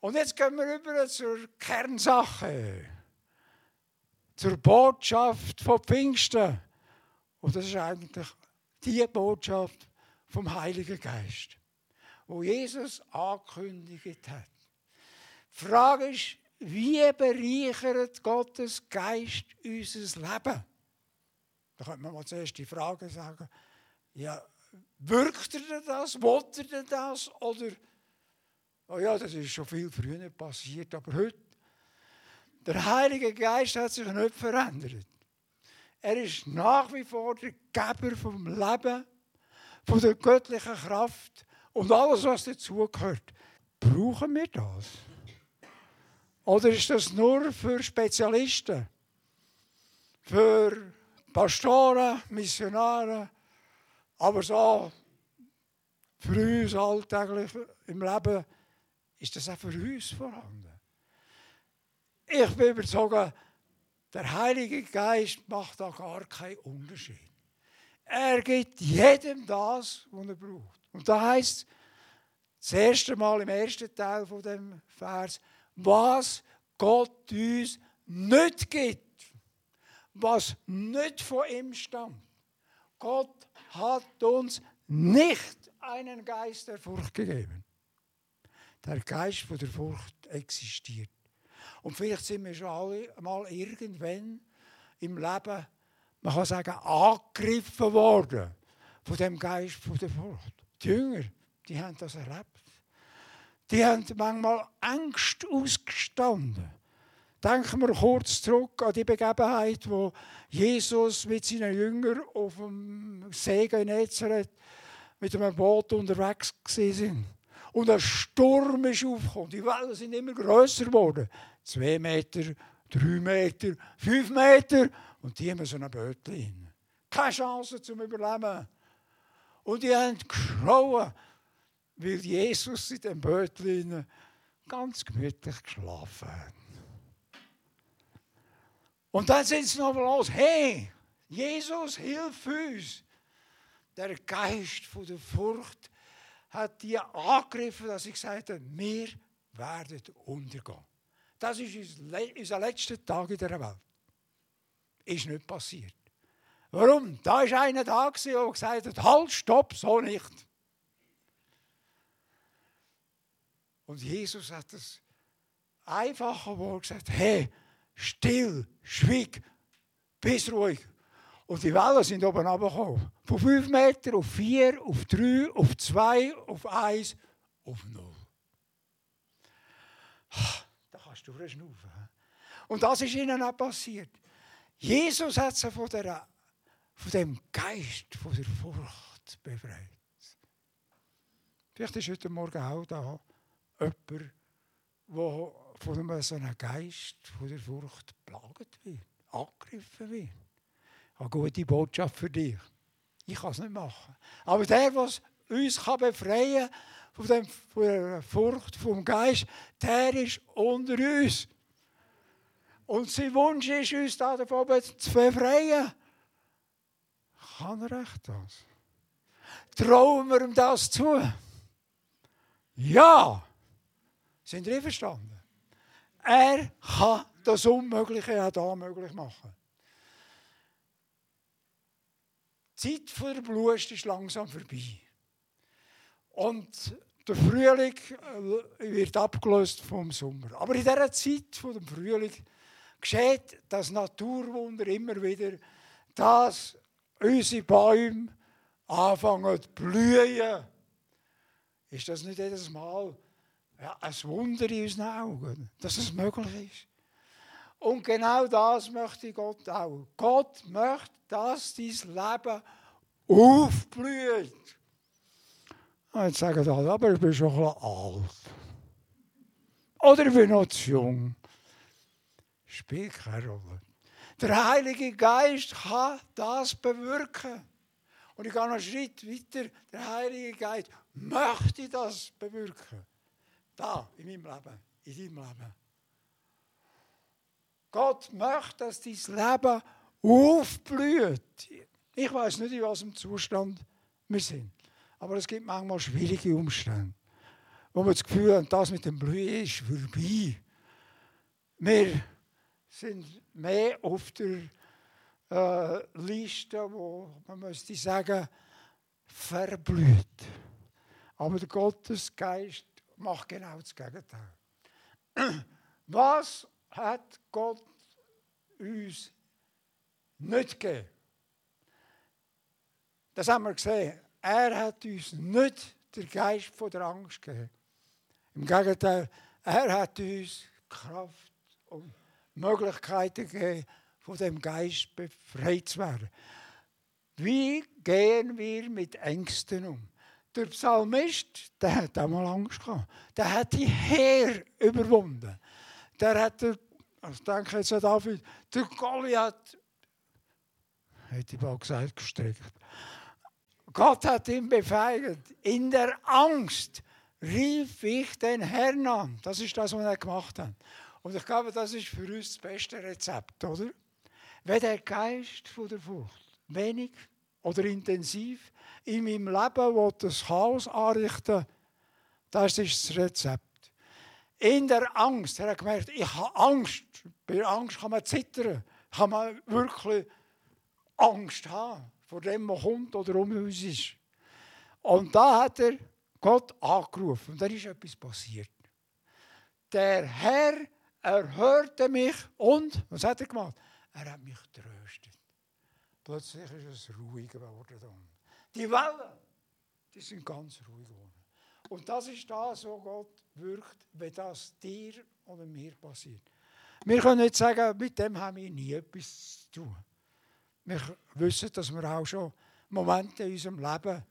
Und jetzt gehen wir über zur Kernsache, zur Botschaft von Pfingsten. Und das ist eigentlich die Botschaft vom Heiligen Geist, wo Jesus angekündigt hat. Die Frage ist, wie bereichert Gottes Geist unser Leben? Da könnte man mal zuerst die Frage sagen, ja, wirkt er das, wollte er das oder Oh ja, das ist schon viel früher passiert, aber heute, der Heilige Geist hat sich nicht verändert. Er ist nach wie vor der Geber vom Leben, von der göttlichen Kraft und alles, was dazugehört. Brauchen wir das? Oder ist das nur für Spezialisten? Für Pastoren, Missionare, aber so für uns alltäglich im Leben ist das auch für uns vorhanden. Ich bin überzeugt, der Heilige Geist macht da gar keinen Unterschied. Er gibt jedem das, was er braucht. Und da heißt das erste Mal im ersten Teil von dem Vers, was Gott uns nicht gibt, was nicht von ihm stammt. Gott hat uns nicht einen Geist der Furcht gegeben, der Geist von der Furcht existiert. Und vielleicht sind wir schon alle mal irgendwann im Leben, man kann sagen, angegriffen worden von dem Geist von der Furcht. Die Jünger, die haben das erlebt. Die haben manchmal Angst ausgestanden. Denken wir kurz zurück an die Begebenheit, wo Jesus mit seinen Jüngern auf dem See Genezareth mit einem Boot unterwegs waren. Und ein Sturm ist aufgekommen. Die Wellen sind immer größer geworden. Zwei Meter, drei Meter, fünf Meter. Und die haben so ein Bötchen. Keine Chance zum Überleben. Und die haben geschrauen, weil Jesus in dem Bötchen ganz gemütlich geschlafen hat. Und dann sind sie noch los. Hey, Jesus, hilf uns. Der Geist von der Furcht hat die angegriffen, dass ich sagte, wir werden untergehen. Das ist unser letzter Tag in der Welt. Ist nicht passiert. Warum? Da war einer da, der gesagt hat, halt, stopp, so nicht. Und Jesus hat das einfache Wort gesagt, hey, still, schwieg, bist ruhig. Und die Wellen sind oben runtergekommen. Von 5 Meter auf 4, auf 3, auf 2, auf 1, auf 0. Da kannst du verschnaufen. Und das ist ihnen auch passiert. Jesus hat sie von, der, von dem Geist, von der Furcht befreit. Vielleicht ist heute Morgen auch da jemand, der von so einem Geist von der Furcht plagt wird, angegriffen wird eine gute Botschaft für dich. Ich kann es nicht machen. Aber der, der uns befreien von, von der Furcht vom Geist, der ist unter uns. Und sein Wunsch ist, uns davon zu befreien. Kann er echt das? Trauen wir ihm das zu? Ja! Sind ihr einverstanden? Er kann das Unmögliche auch da möglich machen. Die Zeit der Blust ist langsam vorbei. Und der Frühling äh, wird abgelöst vom Sommer. Aber in dieser Zeit vom Frühling geschieht das Naturwunder immer wieder, dass unsere Bäume anfangen zu blühen. Ist das nicht jedes Mal ja, ein Wunder in unseren Augen, dass es möglich ist? Und genau das möchte Gott auch. Gott möchte, dass dein Leben aufblüht. Und jetzt sagen alle, aber ich bin schon ein alt. Oder ich bin noch zu jung. Spielt keine Rolle. Der Heilige Geist kann das bewirken. Und ich gehe noch einen Schritt weiter. Der Heilige Geist möchte das bewirken. Da, in meinem Leben, in deinem Leben. Gott möchte, dass dein Leben aufblüht. Ich weiß nicht, in welchem Zustand wir sind. Aber es gibt manchmal schwierige Umstände. wo wir das Gefühl haben, das mit dem Blühen ist vorbei. Wir sind mehr auf der äh, Liste, wo man müsste sagen, verblüht. Aber der Gottesgeist macht genau das Gegenteil. Was hat Gott uns nicht gegeben? Das haben wir gesehen. Er hat uns nicht den Geist von der Angst gegeben. Im Gegenteil, er hat uns Kraft und Möglichkeiten gegeben, von dem Geist befreit zu werden. Wie gehen wir mit Ängsten um? Der Psalmist, der hat auch mal Angst gehabt. Der hat die Heer überwunden. Der hat, ich denke jetzt an David, der Goliath, hätte ich mal gesagt, gestreckt. Gott hat ihn befeigt. In der Angst rief ich den Herrn an. Das ist das, was er gemacht hat. Und ich glaube, das ist für uns das beste Rezept, oder? Wenn der Geist von der Furcht wenig oder intensiv in meinem Leben will das Chaos anrichten das ist das Rezept. In der Angst, er hat gemerkt, ich habe Angst. Bei Angst kann man zittern, kann man wirklich Angst haben vor dem, was kommt oder um uns ist. Und da hat er Gott angerufen und da ist etwas passiert. Der Herr erhörte mich und, was hat er gemacht? Er hat mich tröstet. Plötzlich ist es ruhig geworden. Die Wellen, die sind ganz ruhig geworden. Und das ist das, was Gott wirkt, wenn das dir oder mir passiert. Wir können nicht sagen, mit dem haben wir nie etwas zu tun. Wir wissen, dass wir auch schon Momente in unserem Leben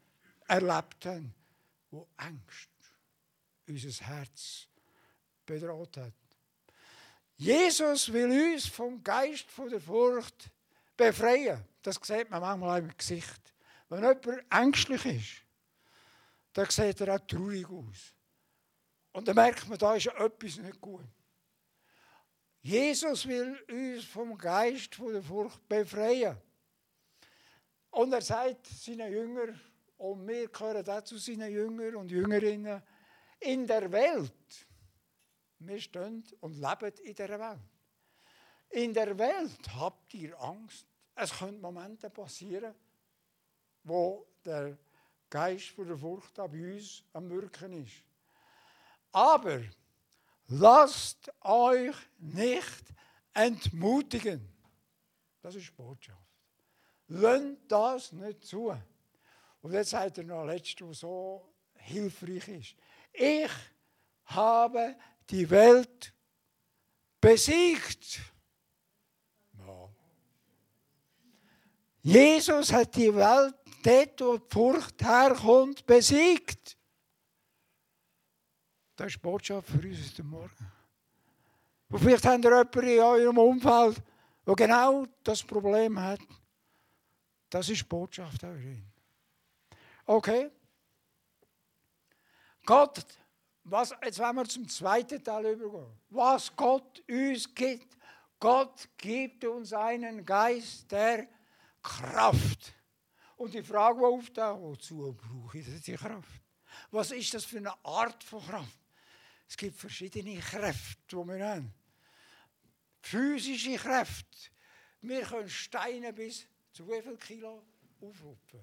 erlebt haben, wo Angst unser Herz bedroht hat. Jesus will uns vom Geist von der Furcht befreien. Das sieht man manchmal im Gesicht. Wenn jemand ängstlich ist, dann sieht er auch traurig aus. Und dann merkt man, da ist etwas nicht gut. Jesus will uns vom Geist von der Furcht befreien. Und er sagt seinen Jüngern, und wir gehören auch zu seinen Jüngern und Jüngerinnen, in der Welt wir stehen und leben in dieser Welt. In der Welt habt ihr Angst. Es können Momente passieren, wo der Geist von der Furcht bei uns am Wirken ist. Aber lasst euch nicht entmutigen. Das ist Botschaft. Lönnt das nicht zu. Und jetzt sagt er noch letztes, was so hilfreich ist. Ich habe die Welt besiegt. Ja. Jesus hat die Welt dort, wo die Furcht herkommt, besiegt. Das ist die Botschaft für uns heute Morgen. Und vielleicht habt ihr jemanden in eurem Umfeld, der genau das Problem hat. Das ist die Botschaft auch Okay? Gott was, jetzt wollen wir zum zweiten Teil übergehen. Was Gott uns gibt. Gott gibt uns einen Geist der Kraft. Und die Frage, die auftaucht, wozu brauche ich diese Kraft? Was ist das für eine Art von Kraft? Es gibt verschiedene Kräfte, die wir haben. Physische Kräfte. Wir können Steine bis zu wie viel Kilo aufrufen?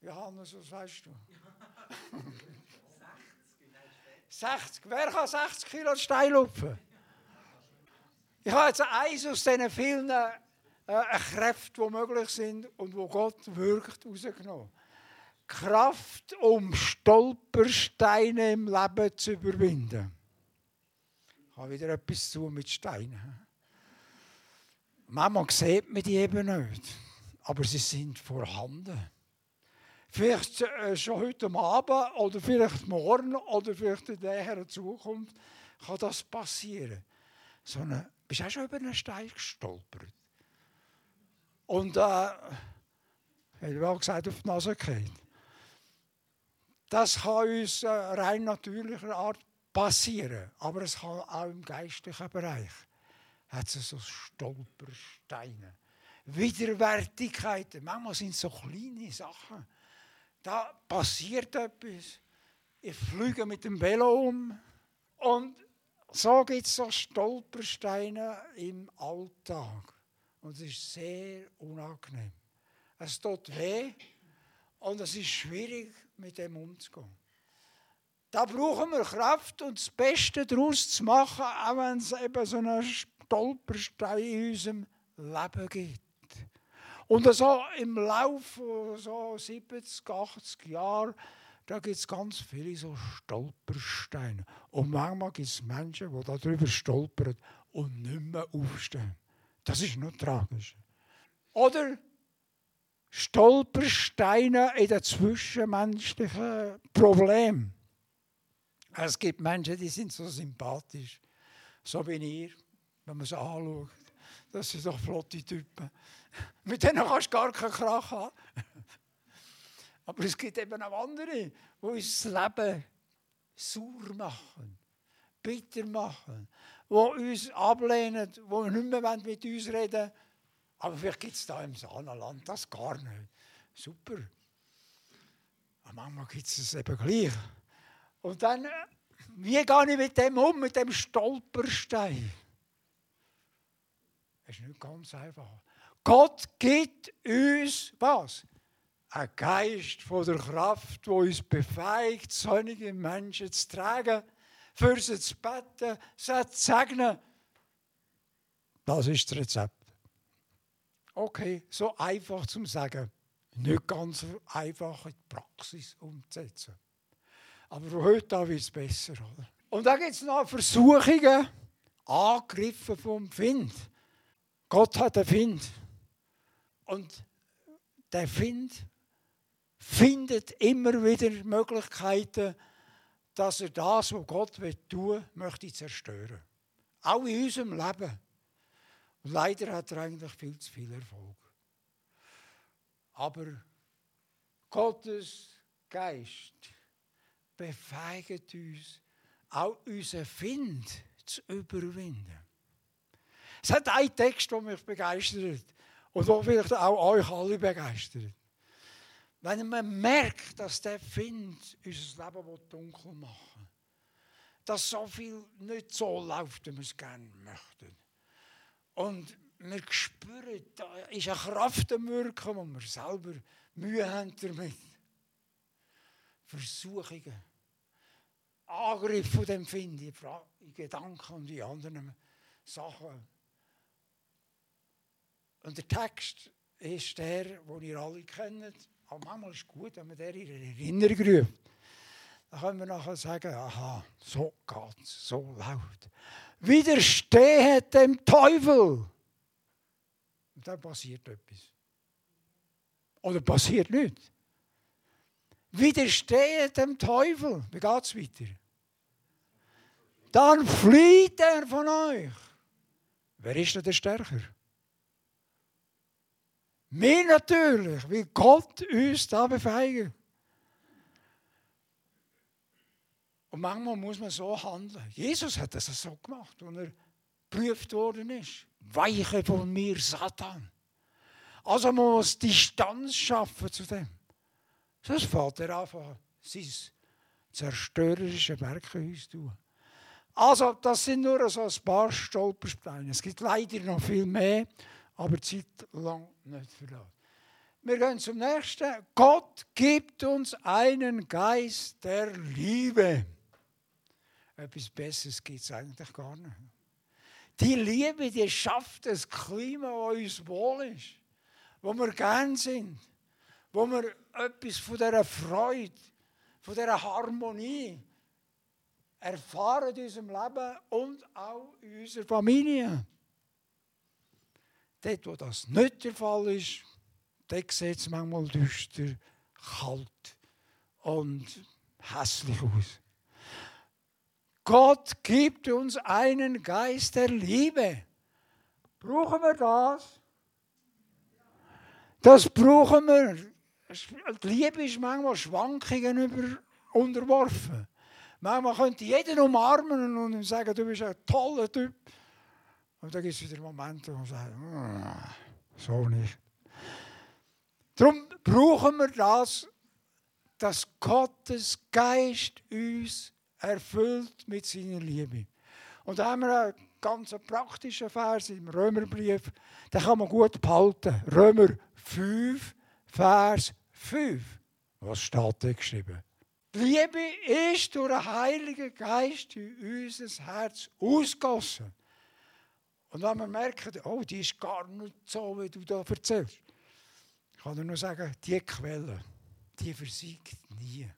Johannes, was weißt du? 60. Wer kann 60 Kilo Stein lupfen? Ich habe jetzt eins aus diesen vielen äh, Kräften, die möglich sind und wo Gott wirkt, rausgenommen. Kraft, um Stolpersteine im Leben zu überwinden. Ich habe wieder etwas zu mit Steinen. Manchmal sieht man die eben nicht, aber sie sind vorhanden. Vielleicht äh, schon heute Abend oder vielleicht morgen oder vielleicht in der Zukunft kann das passieren. So eine, bist du auch schon über einen Stein gestolpert? Und äh, ich auch gesagt, auf die Nase geht. Das kann uns äh, rein natürlicher Art passieren, aber es kann auch im geistlichen Bereich. Hat es so Stolpersteine. Widerwärtigkeiten. Manchmal sind es so kleine Sachen da passiert etwas. ich fliege mit dem Velo um. Und so gibt es so Stolpersteine im Alltag. Und es ist sehr unangenehm. Es tut weh und es ist schwierig, mit dem umzugehen. Da brauchen wir Kraft und das Beste daraus zu machen, auch wenn es eben so einen Stolperstein in unserem Leben gibt. Und so im Laufe so 70, 80 Jahre, da gibt es ganz viele so Stolpersteine. Und manchmal gibt es Menschen, die darüber stolpern und nicht mehr aufstehen. Das ist nur tragisch. Oder Stolpersteine in den zwischenmenschlichen Problemen. Es gibt Menschen, die sind so sympathisch, so wie ihr, wenn man sie anschaut. Das sind doch flotte Typen. Mit denen kannst du gar keinen Krach haben. Aber es gibt eben auch andere, die uns das Leben sauer machen, bitter machen, die uns ablehnen, die nicht mehr mit uns reden wollen. Aber vielleicht gibt es da im Saanenland das gar nicht. Super. Aber manchmal gibt es es eben gleich. Und dann, äh, wie gehe ich mit dem um, mit dem Stolperstein? Das ist nicht ganz einfach. Gott gibt uns was? Ein Geist von der Kraft, der uns befähigt, sonnige Menschen zu tragen, für sie zu beten, sie zu segnen. Das ist das Rezept. Okay, so einfach zum Sagen. Nicht ganz einfach in die Praxis umzusetzen. Aber von heute an wird es besser. Oder? Und dann gibt es noch Versuchungen, Angriffe vom Find. Gott hat einen Find. Und der Find findet immer wieder Möglichkeiten, dass er das, was Gott tun will, möchte zerstören. Auch in unserem Leben. Und leider hat er eigentlich viel zu viel Erfolg. Aber Gottes Geist befähigt uns, auch unseren Find zu überwinden. Es hat einen Text, der mich begeistert und der vielleicht auch euch alle begeistert. Wenn man merkt, dass der Find unser Leben dunkel machen will, dass so viel nicht so läuft, wie wir es gerne möchten. Und wir spüren, da ist eine Kraft am Wirken, wo wir selber Mühe haben damit. Versuchungen. Angriff von dem Find, in Gedanken und in anderen Sachen. Und der Text ist der, den ihr alle kennt. Aber manchmal ist es gut, wenn man der in Erinnerung ruft. Dann können wir nachher sagen, aha, so geht es, so laut. Widerstehe dem Teufel. Und dann passiert etwas. Oder passiert nichts. Widerstehe dem Teufel. Wie geht es weiter? Dann flieht er von euch. Wer ist denn der Stärker? Wir natürlich, wie Gott uns da befähigt. Und manchmal muss man so handeln. Jesus hat das so gemacht, als er geprüft worden ist. Weiche von mir, Satan. Also man muss Distanz schaffen zu dem. Das fällt er einfach sein zerstörerische Werk in uns tun. Also, das sind nur so ein paar Stolpersteine. Es gibt leider noch viel mehr, aber die Zeit lang nicht das. Wir gehen zum nächsten. Gott gibt uns einen Geist der Liebe. Etwas Besseres gibt es eigentlich gar nicht. Die Liebe, die schafft das Klima, das uns wohl ist, wo wir gern sind, wo wir etwas von dieser Freude, von dieser Harmonie erfahren in unserem Leben und auch in unserer Familie. Dort, wo das nicht der Fall ist, dort sieht es manchmal düster, kalt und hässlich aus. Gott gibt uns einen Geist der Liebe. Brauchen wir das? Das brauchen wir. Die Liebe ist manchmal Schwankungen über unterworfen. Manchmal könnte jeden umarmen und sagen, du bist ein toller Typ. Und dann gibt es wieder Momente, wo man sagt, so nicht. Darum brauchen wir das, dass Gottes Geist uns erfüllt mit seiner Liebe. Und da haben wir einen ganz praktischen Vers im Römerbrief, den kann man gut behalten. Römer 5, Vers 5. Was steht da geschrieben? Liebe ist durch den Heiligen Geist in unser Herz ausgossen. Und wenn wir merken, oh, die ist gar nicht so, wie du da erzählst, kann ich nur sagen, die Quelle, die versiegt nie.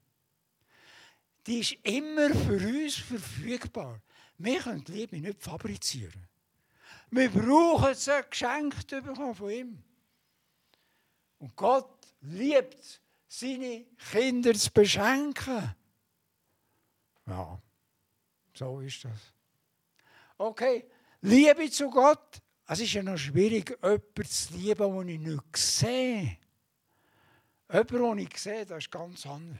Die ist immer für uns verfügbar. Wir können die Liebe nicht fabrizieren. Wir brauchen sie geschenkt bekommen von ihm. Und Gott liebt seine Kinder zu beschenken. Ja, so ist das. Okay, Liebe zu Gott. Es ist ja noch schwierig, jemanden zu lieben, den ich nicht sehe. Jemanden, den ich sehe, das ist ganz anders.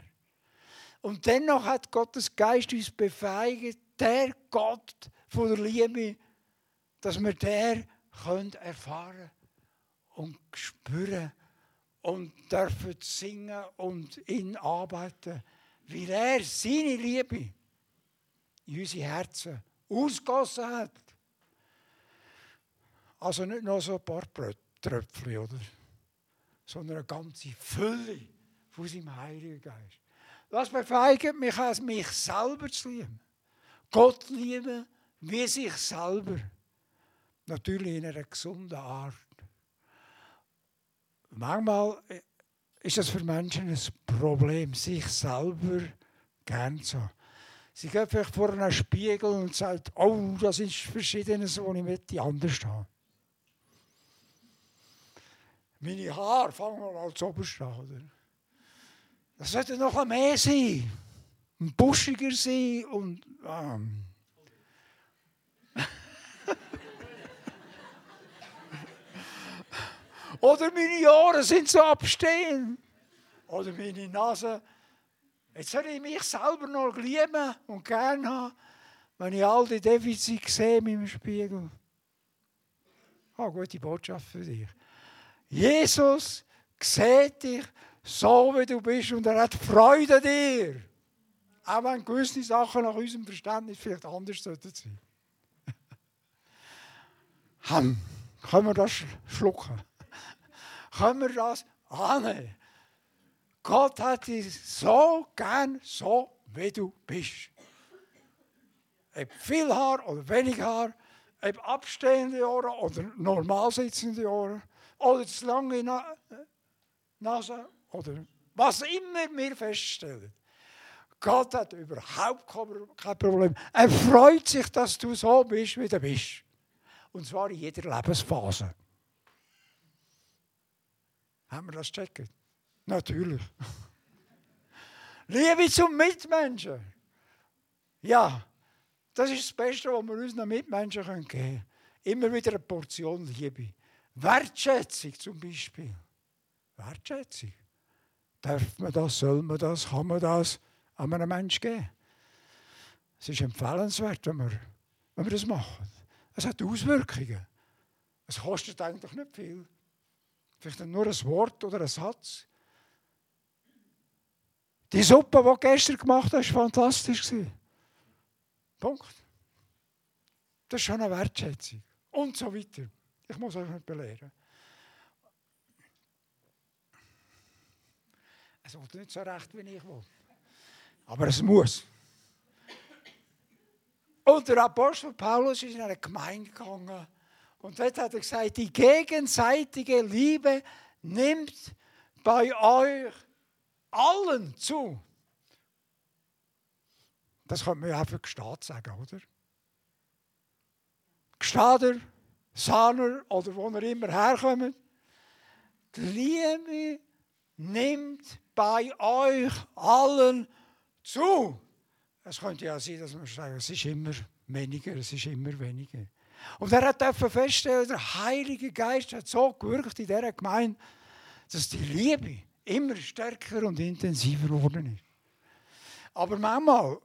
Und dennoch hat Gottes Geist uns befähigt, der Gott von der Liebe, dass wir der erfahren und spüren und dürfen singen und ihn arbeiten, wie er seine Liebe in unsere Herzen ausgossen hat. Also nicht nur so ein paar Tröpfchen, oder? sondern eine ganze Fülle von seinem Heiligen Geist. Das befeigt mich, als mich selber zu lieben. Gott lieben wie sich selber. Natürlich in einer gesunden Art. Manchmal ist das für Menschen ein Problem, sich selber gern zu haben. Sie gehen vielleicht vor einem Spiegel und sagen, oh, das ist Verschiedenes, was ich möchte anders haben. Meine Haare fangen wir als oberste an. Oder? Das sollte noch mehr sein. Ein buschiger sein und. Ähm. Oder meine Ohren sind so abstehen. Oder meine Nase. Jetzt soll ich mich selber noch lieben und gerne haben, wenn ich all die Defizite sehe dem Spiegel. Ah, gute Botschaft für dich. Jesus sieht dich so, wie du bist und er hat Freude an dir. Auch wenn gewisse Sachen nach unserem Verständnis vielleicht anders sein sollten. Ham, können wir das schlucken? können wir das annehmen? Gott hat dich so gern, so wie du bist. Ob viel Haar oder wenig Haar, ob abstehende Ohren oder normal sitzende Ohren oder zu lange Na Nase oder was immer wir feststellen. Gott hat überhaupt kein Problem. Er freut sich, dass du so bist, wie du bist. Und zwar in jeder Lebensphase. Haben wir das checken? Natürlich. Liebe zum Mitmenschen. Ja, das ist das Beste, was wir unseren Mitmenschen geben können. Immer wieder eine Portion Liebe. Wertschätzung zum Beispiel. Wertschätzung. Darf man das, soll man das, kann man das an einem Menschen geben? Es ist empfehlenswert, wenn wir, wenn wir das machen. Es hat Auswirkungen. Es kostet eigentlich nicht viel. Vielleicht nur ein Wort oder ein Satz. Die Suppe, die du gestern gemacht hast, war fantastisch. Punkt. Das ist schon eine Wertschätzung. Und so weiter. Ich muss euch nicht belehren. Es wird nicht so recht, wie ich will. Aber es muss. Und der Apostel Paulus ist in eine Gemeinde gegangen. Und dort hat er gesagt, die gegenseitige Liebe nimmt bei euch allen zu. Das könnte man ja auch für Gestad sagen, oder? Gestader Sahner oder wo er immer herkommt. Die Liebe nimmt bei euch allen zu. Es könnte ja sein, dass man sagt, es ist immer weniger, es ist immer weniger. Und er hat feststellen, der Heilige Geist hat so gewirkt in dieser Gemeinde, dass die Liebe immer stärker und intensiver geworden ist. Aber manchmal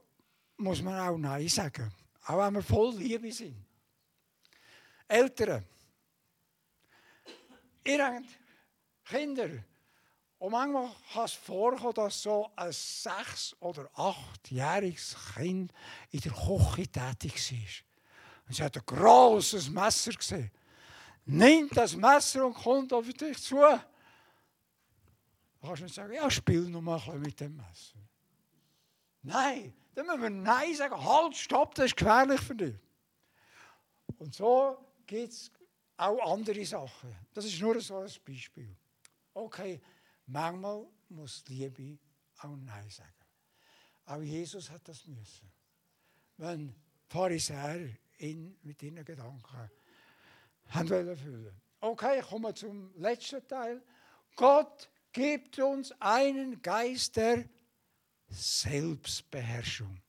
muss man auch Nein sagen, auch wenn wir voll Liebe sind. Eltern, ihr habt Kinder Und manchmal kann es vorkommen, dass so ein sechs- oder achtjähriges Kind in der Küche tätig war. Und sie hat ein grosses Messer gesehen. Nimmt das Messer und kommt auf dich zu. Da kannst du nicht sagen, ja, spiel noch mal mit dem Messer. Nein, dann müssen wir Nein sagen. Halt, stopp, das ist gefährlich für dich. Und so gibt es auch andere Sachen. Das ist nur so ein Beispiel. Okay, manchmal muss Liebe auch Nein sagen. Auch Jesus hat das müssen. Wenn Pharisäer ihn mit ihren Gedanken haben wollen füllen. Okay, ich komme zum letzten Teil. Gott gibt uns einen Geist der Selbstbeherrschung.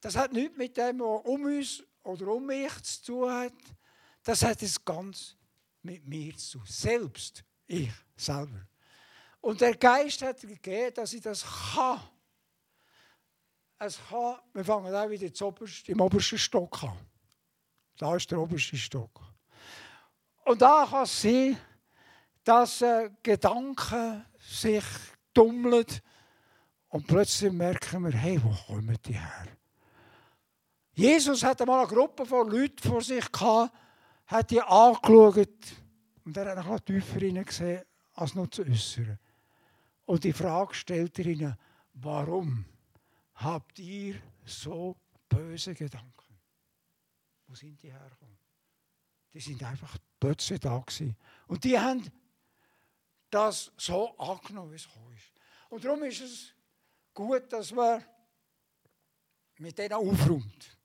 Das hat nichts mit dem, was um uns oder um mich zu tun hat. Das hat es ganz mit mir zu. Selbst, ich selber. Und der Geist hat gegeben, dass ich das kann. Es kann, wir fangen auch wieder im obersten Stock an. Da ist der oberste Stock. Und da kann es sein, dass äh, Gedanken sich tummeln und plötzlich merken wir, hey, wo kommen die her? Jesus hatte mal eine Gruppe von Leuten vor sich gehabt, hat die angeschaut und er hat noch tiefer gesehen, als nur zu äußern. Und die Frage stellt er ihnen, warum habt ihr so böse Gedanken? Wo sind die hergekommen? Die sind einfach plötzlich da gewesen. Und die haben das so angenommen, wie es gekommen ist. Und darum ist es gut, dass man mit denen aufräumt.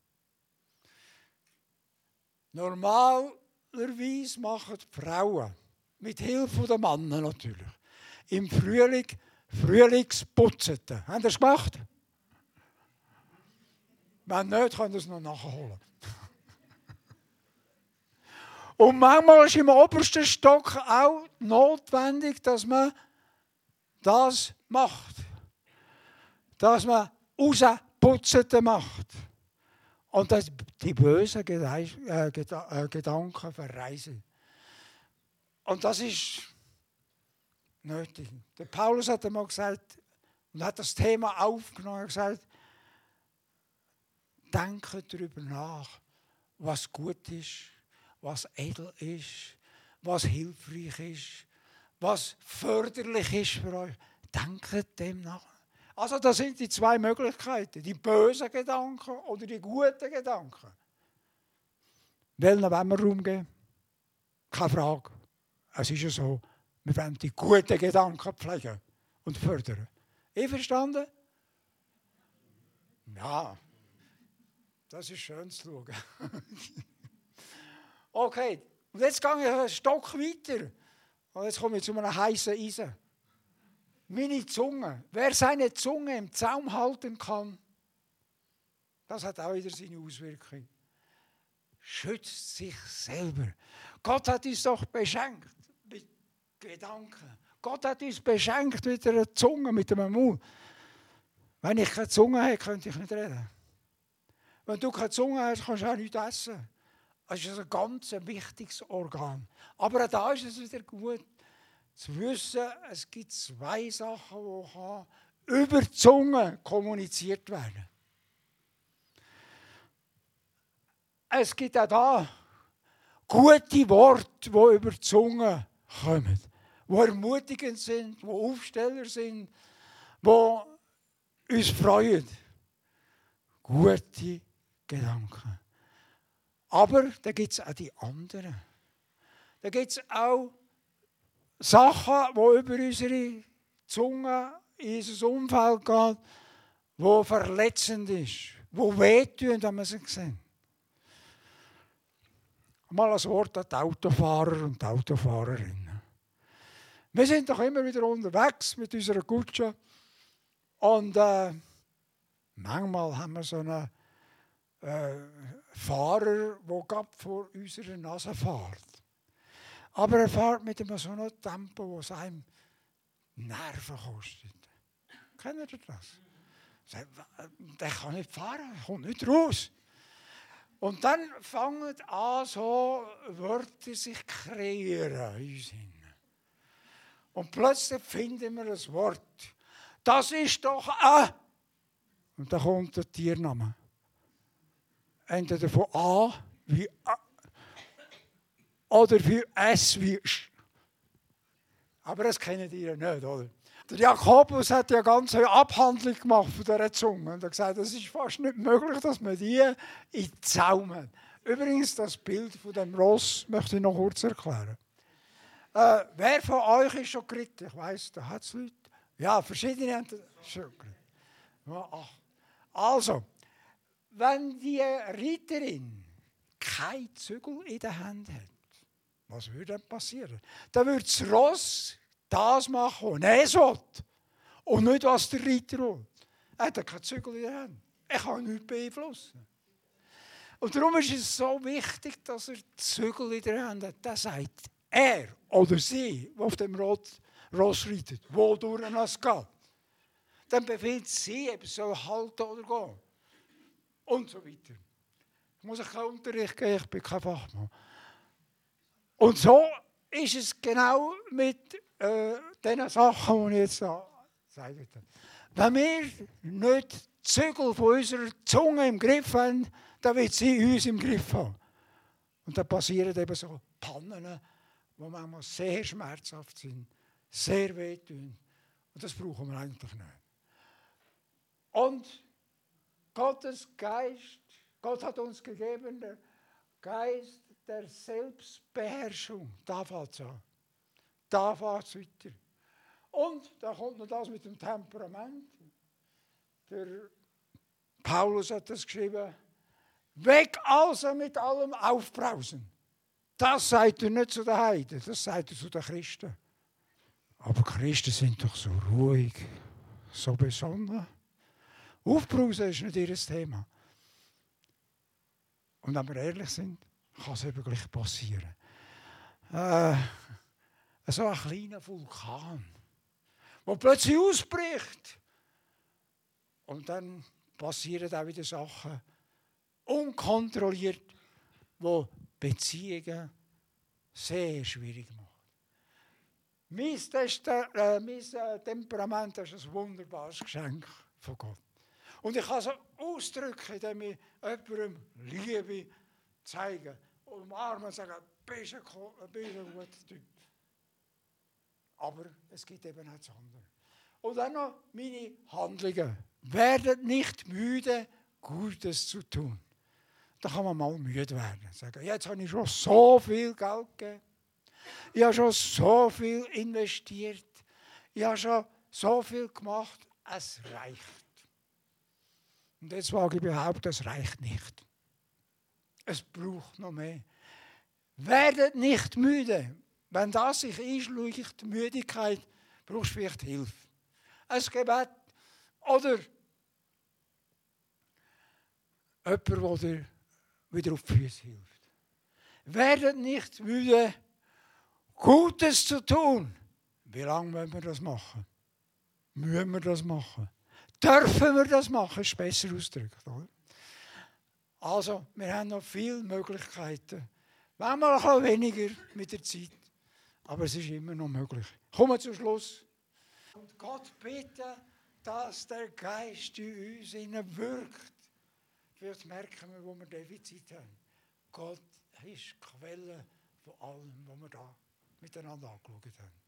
Normalerweise machen die Frauen, mit Hilfe der Männer natürlich, im Frühling Frühlingsputzen. Haben das gemacht? Wenn nicht, können Sie es noch nachholen. Und manchmal ist im obersten Stock auch notwendig, dass man das macht. Dass man rausputzen macht. Und dass die bösen äh, äh, Gedanken verreisen. Und das ist nötig. Der Paulus hat einmal gesagt, und hat das Thema aufgenommen, und gesagt, denke darüber nach, was gut ist was edel ist, was hilfreich ist, was förderlich ist für euch. Denkt dem nach. Also das sind die zwei Möglichkeiten, die bösen Gedanken oder die guten Gedanken. Welchen wollen wir Raum geben? Keine Frage. Es ist ja so, wir wollen die guten Gedanken pflegen und fördern. Ihr verstanden? Ja, das ist schön zu schauen. Okay, und jetzt gehe ich einen Stock weiter. Und jetzt komme ich zu einem heißen Eisen. Meine Zunge. Wer seine Zunge im Zaum halten kann, das hat auch wieder seine Auswirkung. Schützt sich selber. Gott hat uns doch beschenkt mit Gedanken. Gott hat uns beschenkt mit einer Zunge, mit einem Mund. Wenn ich keine Zunge hätte, könnte ich nicht reden. Wenn du keine Zunge hast, kannst du auch nichts essen. Das ist ein ganz wichtiges Organ. Aber auch da ist es wieder gut zu wissen, es gibt zwei Sachen, die über die Zunge kommuniziert werden. Es gibt auch da gute Worte, die über die Zunge kommen, die ermutigend sind, die Aufsteller sind, die uns freuen. Gute Gedanken. Aber da gibt es auch die anderen. Da gibt es auch Sachen, die über unsere Zunge in unser Umfeld gehen, die verletzend ist, die wehtun, wenn man sie sieht. Mal ein Wort an die Autofahrer und die Autofahrerinnen. Wir sind doch immer wieder unterwegs mit unserer Kutsche und äh, manchmal haben wir so eine äh, Fahrer, der vor unserer Nase fährt. Aber er fährt mit einem so einem Tempo, das einem Nerven kostet. Kennt ihr das? Der kann nicht fahren, kommt nicht raus. Und dann fangen an, so Wörter sich kreieren in uns. Und plötzlich finden wir das Wort. Das ist doch A. Und da kommt der Tiername. Entweder von A wie A oder für S wie Sch. Aber das kennen die ja nicht, oder? Der Jakobus hat ja ganz eine Abhandlung gemacht von dieser Zunge und hat gesagt, es ist fast nicht möglich, dass man die in den Zaum hat. Übrigens, das Bild von dem Ross möchte ich noch kurz erklären. Äh, wer von euch ist schon geritten? Ich weiss, da hat es Leute. Ja, verschiedene haben schon geritten. Also, wenn die Reiterin kein Zügel in der Hand hat, was würde dann passieren? Dann würde das Ross das machen, was es will. Und nicht, was der Reiter will. Er hat keinen Zügel in der Hand. Er kann nichts beeinflussen. Und darum ist es so wichtig, dass er Zügel in der Hand hat. Der sagt, er oder sie, die auf dem Ross reitet, wodurch es geht. Dann befiehlt sie, ob es soll halten oder gehen. Und so weiter. Ich muss keinen Unterricht geben, ich bin kein Fachmann. Und so ist es genau mit äh, den Sachen, die ich jetzt da sage. Wenn wir nicht die Zügel von unserer Zunge im Griff haben, dann wird sie uns im Griff haben. Und dann passieren eben so Pannen, die manchmal sehr schmerzhaft sind, sehr wehtun. Und das brauchen wir eigentlich nicht. Und Gottes Geist, Gott hat uns gegeben, der Geist der Selbstbeherrschung. Da fällt es an. Da fällt es weiter. Und da kommt noch das mit dem Temperament. Der Paulus hat das geschrieben. Weg also mit allem Aufbrausen. Das sagt er nicht zu den Heiden, das sagt er zu den Christen. Aber Christen sind doch so ruhig, so besonnen. Aufbrausen ist nicht ihr Thema. Und wenn wir ehrlich sind, kann es eben gleich passieren. Äh, so ein kleiner Vulkan, der plötzlich ausbricht. Und dann passieren auch wieder Sachen, unkontrolliert, wo Beziehungen sehr schwierig machen. Mein, äh, mein äh, Temperament ist ein wunderbares Geschenk von Gott. Und ich kann es ausdrücken, indem ich jemandem Liebe zeige, umarmen und sagen, bist ein, bist ein guter Typ. Aber es gibt eben auch das andere. Und dann noch meine Handlungen. Werdet nicht müde, Gutes zu tun. Da kann man mal müde werden. Sagen, jetzt habe ich schon so viel Geld gegeben. Ich habe schon so viel investiert. Ich habe schon so viel gemacht. Es reicht. Und jetzt wage ich behaupten, es reicht nicht. Es braucht noch mehr. Werdet nicht müde. Wenn das sich einschlägt, Müdigkeit, brauchst du vielleicht Hilfe. Ein Gebet oder jemand, der dir wieder auf die Füße hilft. Werdet nicht müde, Gutes zu tun. Wie lange müssen wir das machen? Müssen wir das machen? Dürfen wir das machen? Ist besser ausgedrückt, oder? Also, wir haben noch viele Möglichkeiten. Manchmal ein weniger mit der Zeit, aber es ist immer noch möglich. Kommen wir zum Schluss. Und Gott bitte, dass der Geist in uns wirkt. Vielleicht merken wir, wo wir Defizit haben. Gott ist die Quelle von allem, was wir da miteinander angeschaut haben.